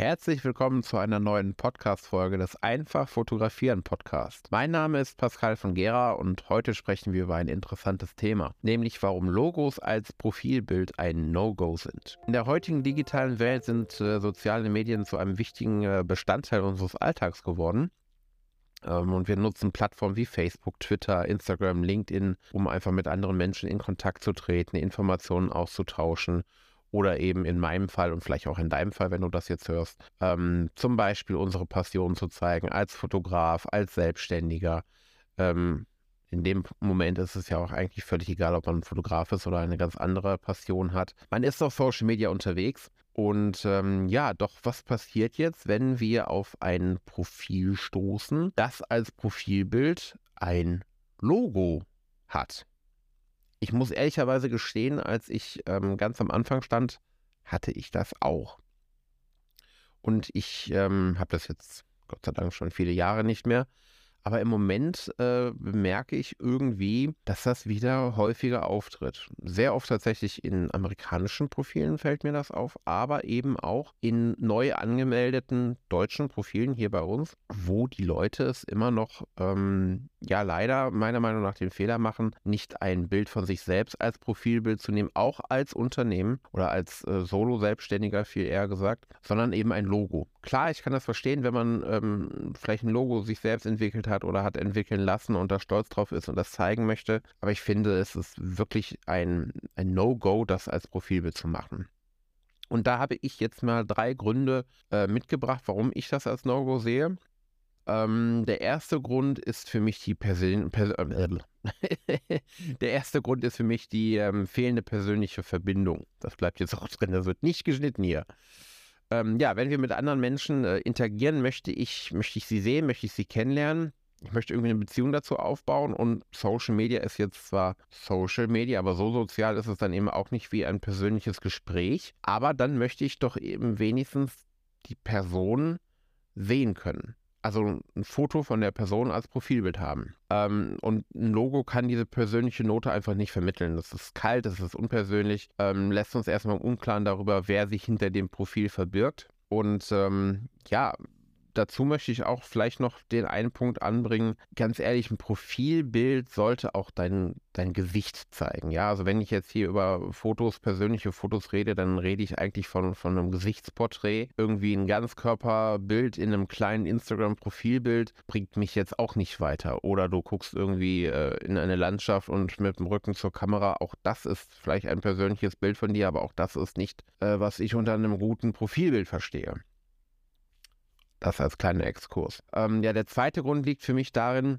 Herzlich willkommen zu einer neuen Podcast-Folge des Einfach Fotografieren Podcast. Mein Name ist Pascal von Gera und heute sprechen wir über ein interessantes Thema, nämlich warum Logos als Profilbild ein No-Go sind. In der heutigen digitalen Welt sind äh, soziale Medien zu einem wichtigen äh, Bestandteil unseres Alltags geworden. Ähm, und wir nutzen Plattformen wie Facebook, Twitter, Instagram, LinkedIn, um einfach mit anderen Menschen in Kontakt zu treten, Informationen auszutauschen oder eben in meinem Fall und vielleicht auch in deinem Fall, wenn du das jetzt hörst, ähm, zum Beispiel unsere Passion zu zeigen als Fotograf, als Selbstständiger. Ähm, in dem Moment ist es ja auch eigentlich völlig egal, ob man ein Fotograf ist oder eine ganz andere Passion hat. Man ist auf Social Media unterwegs und ähm, ja, doch was passiert jetzt, wenn wir auf ein Profil stoßen, das als Profilbild ein Logo hat? Ich muss ehrlicherweise gestehen, als ich ähm, ganz am Anfang stand, hatte ich das auch. Und ich ähm, habe das jetzt Gott sei Dank schon viele Jahre nicht mehr. Aber im Moment äh, bemerke ich irgendwie, dass das wieder häufiger auftritt. Sehr oft tatsächlich in amerikanischen Profilen fällt mir das auf, aber eben auch in neu angemeldeten deutschen Profilen hier bei uns, wo die Leute es immer noch, ähm, ja leider meiner Meinung nach den Fehler machen, nicht ein Bild von sich selbst als Profilbild zu nehmen, auch als Unternehmen oder als äh, Solo-Selbstständiger viel eher gesagt, sondern eben ein Logo. Klar, ich kann das verstehen, wenn man ähm, vielleicht ein Logo sich selbst entwickelt hat oder hat entwickeln lassen und da stolz drauf ist und das zeigen möchte. Aber ich finde, es ist wirklich ein, ein No-Go, das als Profilbild zu machen. Und da habe ich jetzt mal drei Gründe äh, mitgebracht, warum ich das als No-Go sehe. Ähm, der erste Grund ist für mich die Persön Pers äh, Der erste Grund ist für mich die ähm, fehlende persönliche Verbindung. Das bleibt jetzt auch drin, das wird nicht geschnitten hier ähm, ja, wenn wir mit anderen Menschen äh, interagieren, möchte ich, möchte ich sie sehen, möchte ich sie kennenlernen. Ich möchte irgendwie eine Beziehung dazu aufbauen und Social Media ist jetzt zwar Social Media, aber so sozial ist es dann eben auch nicht wie ein persönliches Gespräch. Aber dann möchte ich doch eben wenigstens die Person sehen können also ein Foto von der Person als Profilbild haben. Ähm, und ein Logo kann diese persönliche Note einfach nicht vermitteln. Das ist kalt, das ist unpersönlich, ähm, lässt uns erstmal im Unklaren darüber, wer sich hinter dem Profil verbirgt. Und ähm, ja, dazu möchte ich auch vielleicht noch den einen Punkt anbringen. Ganz ehrlich, ein Profilbild sollte auch dein, dein Gesicht zeigen. Ja, also wenn ich jetzt hier über Fotos, persönliche Fotos rede, dann rede ich eigentlich von, von einem Gesichtsporträt. Irgendwie ein Ganzkörperbild in einem kleinen Instagram-Profilbild bringt mich jetzt auch nicht weiter. Oder du guckst irgendwie äh, in eine Landschaft und mit dem Rücken zur Kamera. Auch das ist vielleicht ein persönliches Bild von dir, aber auch das ist nicht, äh, was ich unter einem guten Profilbild verstehe. Das als kleiner Exkurs. Ähm, ja, der zweite Grund liegt für mich darin,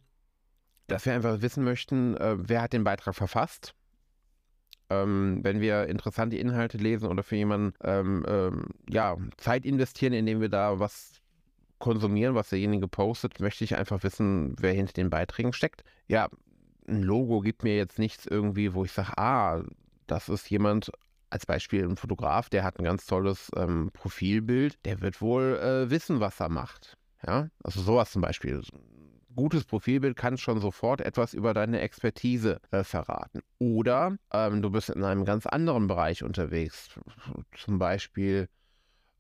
dass wir einfach wissen möchten, äh, wer hat den Beitrag verfasst. Ähm, wenn wir interessante Inhalte lesen oder für jemanden ähm, ähm ja, Zeit investieren, indem wir da was konsumieren, was derjenige postet, möchte ich einfach wissen, wer hinter den Beiträgen steckt. Ja, ein Logo gibt mir jetzt nichts irgendwie, wo ich sage, ah, das ist jemand als Beispiel ein Fotograf, der hat ein ganz tolles ähm, Profilbild, der wird wohl äh, wissen, was er macht. Ja, also sowas zum Beispiel. Gutes Profilbild kann schon sofort etwas über deine Expertise äh, verraten. Oder ähm, du bist in einem ganz anderen Bereich unterwegs. Zum Beispiel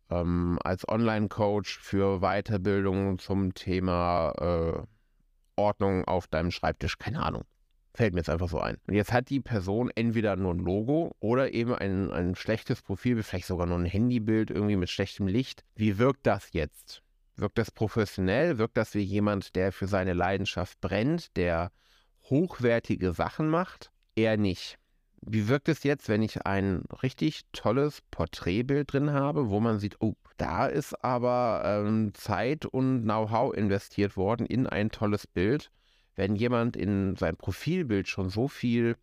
ähm, als Online-Coach für Weiterbildung zum Thema äh, Ordnung auf deinem Schreibtisch. Keine Ahnung. Fällt mir jetzt einfach so ein. Und jetzt hat die Person entweder nur ein Logo oder eben ein, ein schlechtes Profilbild, vielleicht sogar nur ein Handybild irgendwie mit schlechtem Licht. Wie wirkt das jetzt? Wirkt das professionell? Wirkt das wie jemand, der für seine Leidenschaft brennt, der hochwertige Sachen macht? Eher nicht. Wie wirkt es jetzt, wenn ich ein richtig tolles Porträtbild drin habe, wo man sieht, oh, da ist aber ähm, Zeit und Know-how investiert worden in ein tolles Bild wenn jemand in sein Profilbild schon so viel,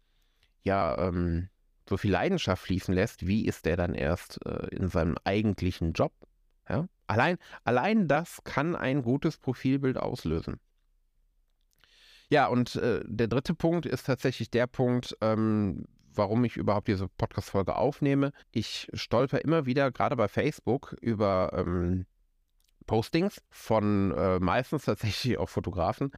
ja, ähm, so viel Leidenschaft fließen lässt, wie ist der dann erst äh, in seinem eigentlichen Job? Ja? Allein, allein das kann ein gutes Profilbild auslösen. Ja, und äh, der dritte Punkt ist tatsächlich der Punkt, ähm, warum ich überhaupt diese Podcast-Folge aufnehme. Ich stolper immer wieder, gerade bei Facebook, über ähm, Postings von äh, meistens tatsächlich auch Fotografen,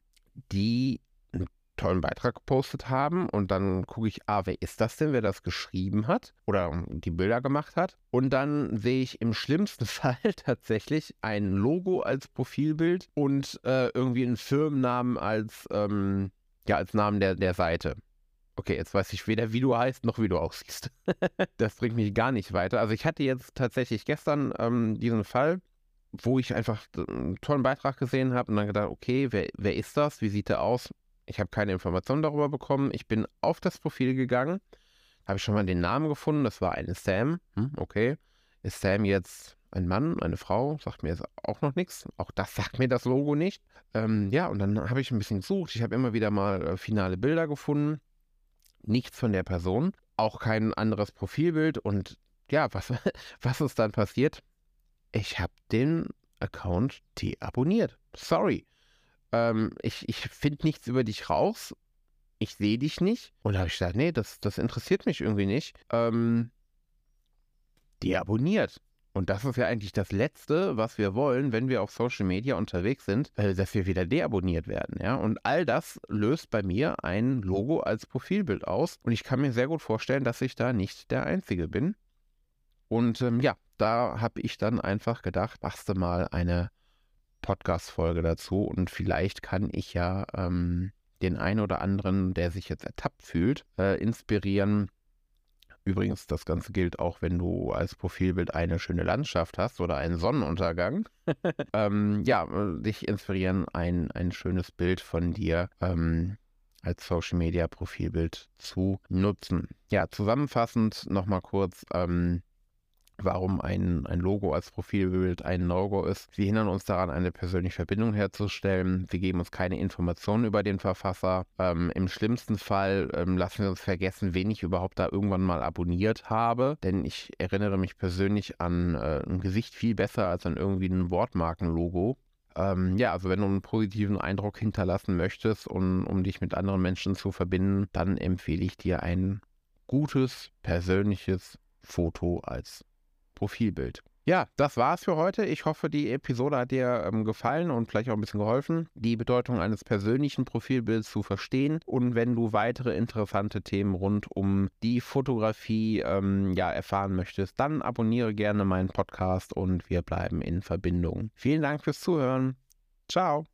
die ein tollen Beitrag gepostet haben und dann gucke ich, ah, wer ist das denn, wer das geschrieben hat oder die Bilder gemacht hat. Und dann sehe ich im schlimmsten Fall tatsächlich ein Logo als Profilbild und äh, irgendwie einen Firmennamen als, ähm, ja, als Namen der, der Seite. Okay, jetzt weiß ich weder, wie du heißt, noch wie du aussiehst. das bringt mich gar nicht weiter. Also ich hatte jetzt tatsächlich gestern ähm, diesen Fall, wo ich einfach einen tollen Beitrag gesehen habe und dann gedacht, okay, wer, wer ist das? Wie sieht der aus? Ich habe keine Informationen darüber bekommen. Ich bin auf das Profil gegangen, habe ich schon mal den Namen gefunden. Das war eine Sam. Hm, okay. Ist Sam jetzt ein Mann, eine Frau? Sagt mir jetzt auch noch nichts. Auch das sagt mir das Logo nicht. Ähm, ja, und dann habe ich ein bisschen gesucht. Ich habe immer wieder mal äh, finale Bilder gefunden. Nichts von der Person. Auch kein anderes Profilbild. Und ja, was, was ist dann passiert? Ich habe den Account deabonniert. Sorry ähm, ich, ich finde nichts über dich raus, ich sehe dich nicht. Und da habe ich gesagt, nee, das, das interessiert mich irgendwie nicht. Ähm, deabonniert. Und das ist ja eigentlich das Letzte, was wir wollen, wenn wir auf Social Media unterwegs sind, äh, dass wir wieder deabonniert werden. Ja? Und all das löst bei mir ein Logo als Profilbild aus. Und ich kann mir sehr gut vorstellen, dass ich da nicht der Einzige bin. Und ähm, ja, da habe ich dann einfach gedacht, machst du mal eine Podcast-Folge dazu und vielleicht kann ich ja ähm, den einen oder anderen, der sich jetzt ertappt fühlt, äh, inspirieren. Übrigens, das Ganze gilt auch, wenn du als Profilbild eine schöne Landschaft hast oder einen Sonnenuntergang. ähm, ja, äh, dich inspirieren, ein, ein schönes Bild von dir ähm, als Social Media Profilbild zu nutzen. Ja, zusammenfassend nochmal kurz. Ähm, warum ein, ein Logo als Profilbild ein No-Go ist. Wir hindern uns daran, eine persönliche Verbindung herzustellen. Wir geben uns keine Informationen über den Verfasser. Ähm, Im schlimmsten Fall ähm, lassen wir uns vergessen, wen ich überhaupt da irgendwann mal abonniert habe. Denn ich erinnere mich persönlich an äh, ein Gesicht viel besser als an irgendwie ein Wortmarkenlogo. Ähm, ja, also wenn du einen positiven Eindruck hinterlassen möchtest und um dich mit anderen Menschen zu verbinden, dann empfehle ich dir ein gutes, persönliches Foto als Profilbild. Ja, das war's für heute. Ich hoffe, die Episode hat dir ähm, gefallen und vielleicht auch ein bisschen geholfen, die Bedeutung eines persönlichen Profilbilds zu verstehen. Und wenn du weitere interessante Themen rund um die Fotografie ähm, ja, erfahren möchtest, dann abonniere gerne meinen Podcast und wir bleiben in Verbindung. Vielen Dank fürs Zuhören. Ciao.